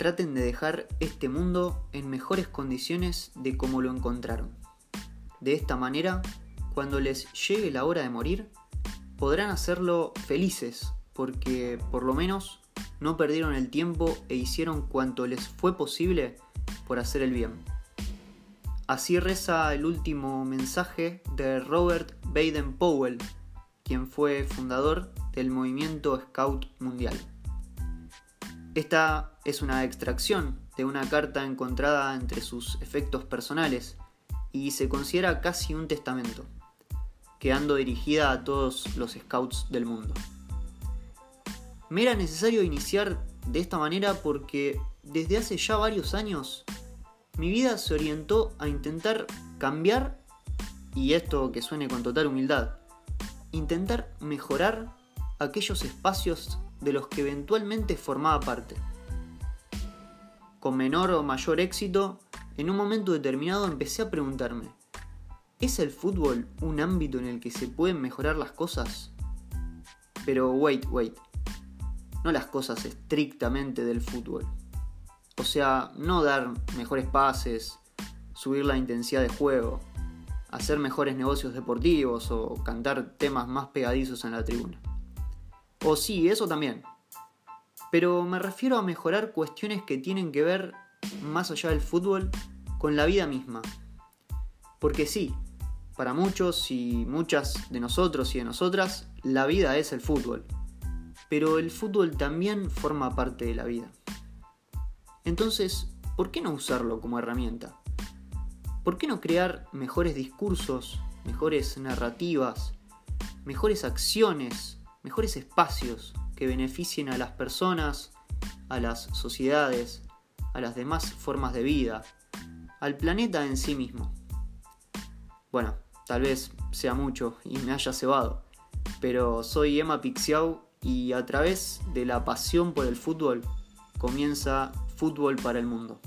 traten de dejar este mundo en mejores condiciones de como lo encontraron. De esta manera, cuando les llegue la hora de morir, podrán hacerlo felices, porque por lo menos no perdieron el tiempo e hicieron cuanto les fue posible por hacer el bien. Así reza el último mensaje de Robert Baden Powell, quien fue fundador del movimiento Scout Mundial. Esta es una extracción de una carta encontrada entre sus efectos personales y se considera casi un testamento, quedando dirigida a todos los scouts del mundo. Me era necesario iniciar de esta manera porque desde hace ya varios años mi vida se orientó a intentar cambiar, y esto que suene con total humildad, intentar mejorar aquellos espacios de los que eventualmente formaba parte. Con menor o mayor éxito, en un momento determinado empecé a preguntarme, ¿es el fútbol un ámbito en el que se pueden mejorar las cosas? Pero wait, wait, no las cosas estrictamente del fútbol. O sea, no dar mejores pases, subir la intensidad de juego, hacer mejores negocios deportivos o cantar temas más pegadizos en la tribuna. O sí, eso también. Pero me refiero a mejorar cuestiones que tienen que ver, más allá del fútbol, con la vida misma. Porque sí, para muchos y muchas de nosotros y de nosotras, la vida es el fútbol. Pero el fútbol también forma parte de la vida. Entonces, ¿por qué no usarlo como herramienta? ¿Por qué no crear mejores discursos, mejores narrativas, mejores acciones mejores espacios que beneficien a las personas, a las sociedades, a las demás formas de vida, al planeta en sí mismo. Bueno, tal vez sea mucho y me haya cebado, pero soy Emma Pixiau y a través de la pasión por el fútbol comienza Fútbol para el Mundo.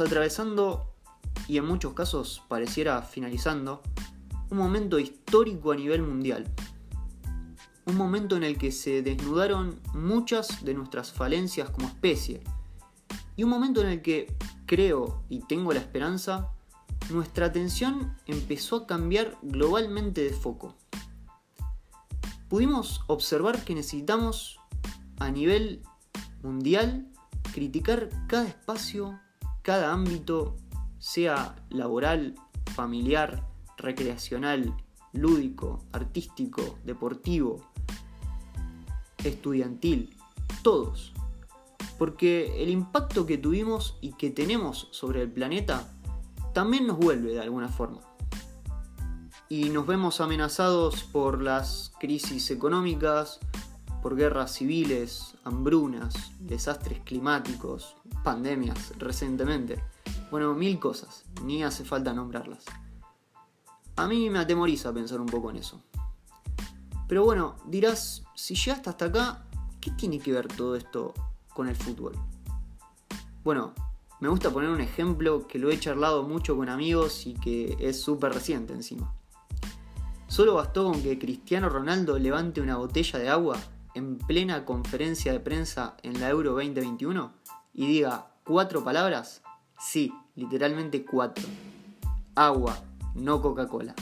Atravesando, y en muchos casos pareciera finalizando, un momento histórico a nivel mundial. Un momento en el que se desnudaron muchas de nuestras falencias como especie. Y un momento en el que, creo y tengo la esperanza, nuestra atención empezó a cambiar globalmente de foco. Pudimos observar que necesitamos, a nivel mundial, criticar cada espacio cada ámbito, sea laboral, familiar, recreacional, lúdico, artístico, deportivo, estudiantil, todos. Porque el impacto que tuvimos y que tenemos sobre el planeta también nos vuelve de alguna forma. Y nos vemos amenazados por las crisis económicas, por guerras civiles, hambrunas, desastres climáticos, pandemias recientemente. Bueno, mil cosas, ni hace falta nombrarlas. A mí me atemoriza pensar un poco en eso. Pero bueno, dirás, si llegaste hasta acá, ¿qué tiene que ver todo esto con el fútbol? Bueno, me gusta poner un ejemplo que lo he charlado mucho con amigos y que es súper reciente encima. Solo bastó con que Cristiano Ronaldo levante una botella de agua en plena conferencia de prensa en la Euro 2021 y diga cuatro palabras, sí, literalmente cuatro. Agua, no Coca-Cola.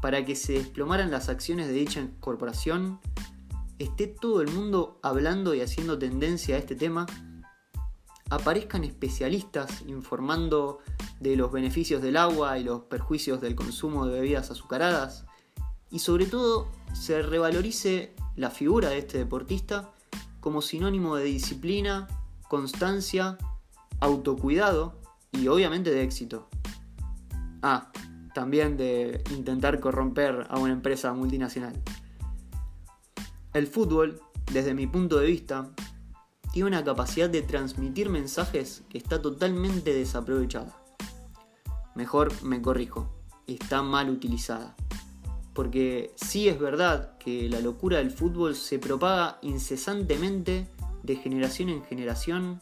Para que se desplomaran las acciones de dicha corporación, esté todo el mundo hablando y haciendo tendencia a este tema, aparezcan especialistas informando de los beneficios del agua y los perjuicios del consumo de bebidas azucaradas, y sobre todo se revalorice la figura de este deportista como sinónimo de disciplina, constancia, autocuidado y obviamente de éxito. Ah, también de intentar corromper a una empresa multinacional. El fútbol, desde mi punto de vista, tiene una capacidad de transmitir mensajes que está totalmente desaprovechada. Mejor me corrijo, está mal utilizada. Porque sí es verdad que la locura del fútbol se propaga incesantemente de generación en generación,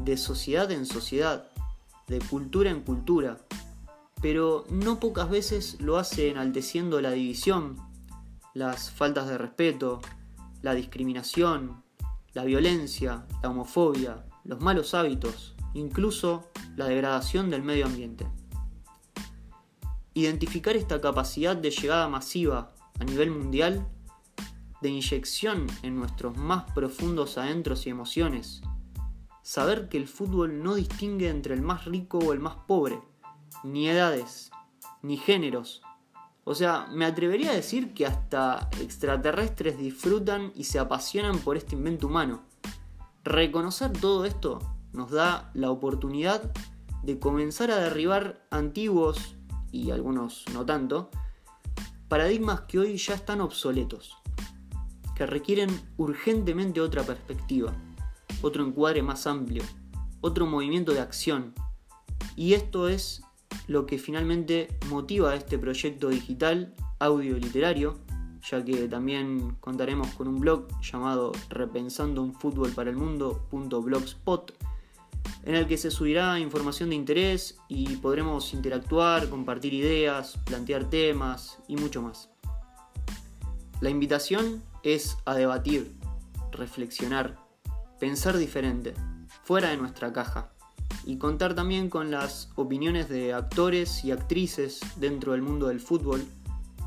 de sociedad en sociedad, de cultura en cultura, pero no pocas veces lo hace enalteciendo la división, las faltas de respeto, la discriminación, la violencia, la homofobia, los malos hábitos, incluso la degradación del medio ambiente. Identificar esta capacidad de llegada masiva a nivel mundial, de inyección en nuestros más profundos adentros y emociones, saber que el fútbol no distingue entre el más rico o el más pobre, ni edades, ni géneros. O sea, me atrevería a decir que hasta extraterrestres disfrutan y se apasionan por este invento humano. Reconocer todo esto nos da la oportunidad de comenzar a derribar antiguos, y algunos no tanto, paradigmas que hoy ya están obsoletos, que requieren urgentemente otra perspectiva otro encuadre más amplio, otro movimiento de acción. Y esto es lo que finalmente motiva este proyecto digital audioliterario, ya que también contaremos con un blog llamado repensando en el que se subirá información de interés y podremos interactuar, compartir ideas, plantear temas y mucho más. La invitación es a debatir, reflexionar, pensar diferente, fuera de nuestra caja, y contar también con las opiniones de actores y actrices dentro del mundo del fútbol,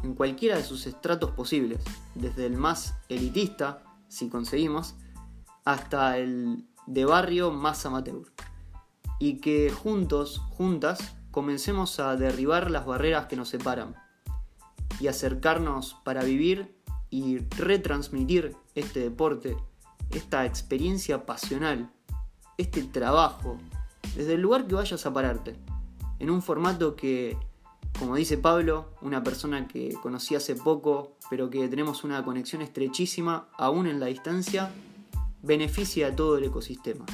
en cualquiera de sus estratos posibles, desde el más elitista, si conseguimos, hasta el de barrio más amateur. Y que juntos, juntas, comencemos a derribar las barreras que nos separan y acercarnos para vivir y retransmitir este deporte esta experiencia pasional, este trabajo, desde el lugar que vayas a pararte, en un formato que, como dice Pablo, una persona que conocí hace poco, pero que tenemos una conexión estrechísima, aún en la distancia, beneficia a todo el ecosistema.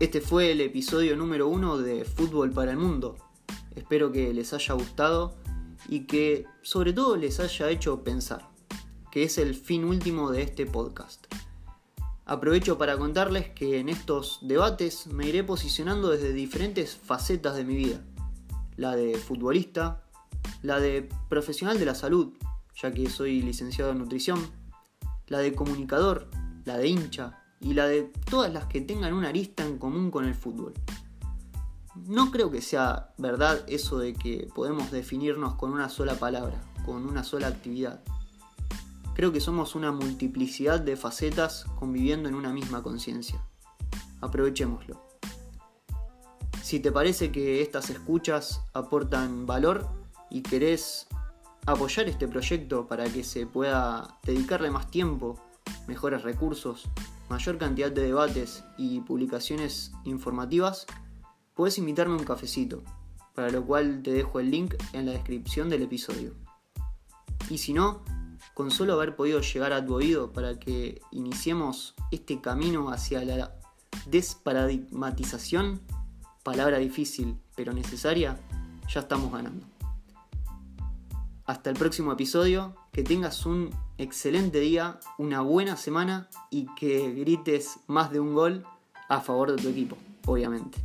Este fue el episodio número uno de Fútbol para el Mundo. Espero que les haya gustado y que sobre todo les haya hecho pensar que es el fin último de este podcast. Aprovecho para contarles que en estos debates me iré posicionando desde diferentes facetas de mi vida. La de futbolista, la de profesional de la salud, ya que soy licenciado en nutrición, la de comunicador, la de hincha y la de todas las que tengan una arista en común con el fútbol. No creo que sea verdad eso de que podemos definirnos con una sola palabra, con una sola actividad. Creo que somos una multiplicidad de facetas conviviendo en una misma conciencia. Aprovechémoslo. Si te parece que estas escuchas aportan valor y querés apoyar este proyecto para que se pueda dedicarle más tiempo, mejores recursos, mayor cantidad de debates y publicaciones informativas, puedes invitarme a un cafecito, para lo cual te dejo el link en la descripción del episodio. Y si no, con solo haber podido llegar a tu oído para que iniciemos este camino hacia la desparadigmatización, palabra difícil pero necesaria, ya estamos ganando. Hasta el próximo episodio, que tengas un excelente día, una buena semana y que grites más de un gol a favor de tu equipo, obviamente.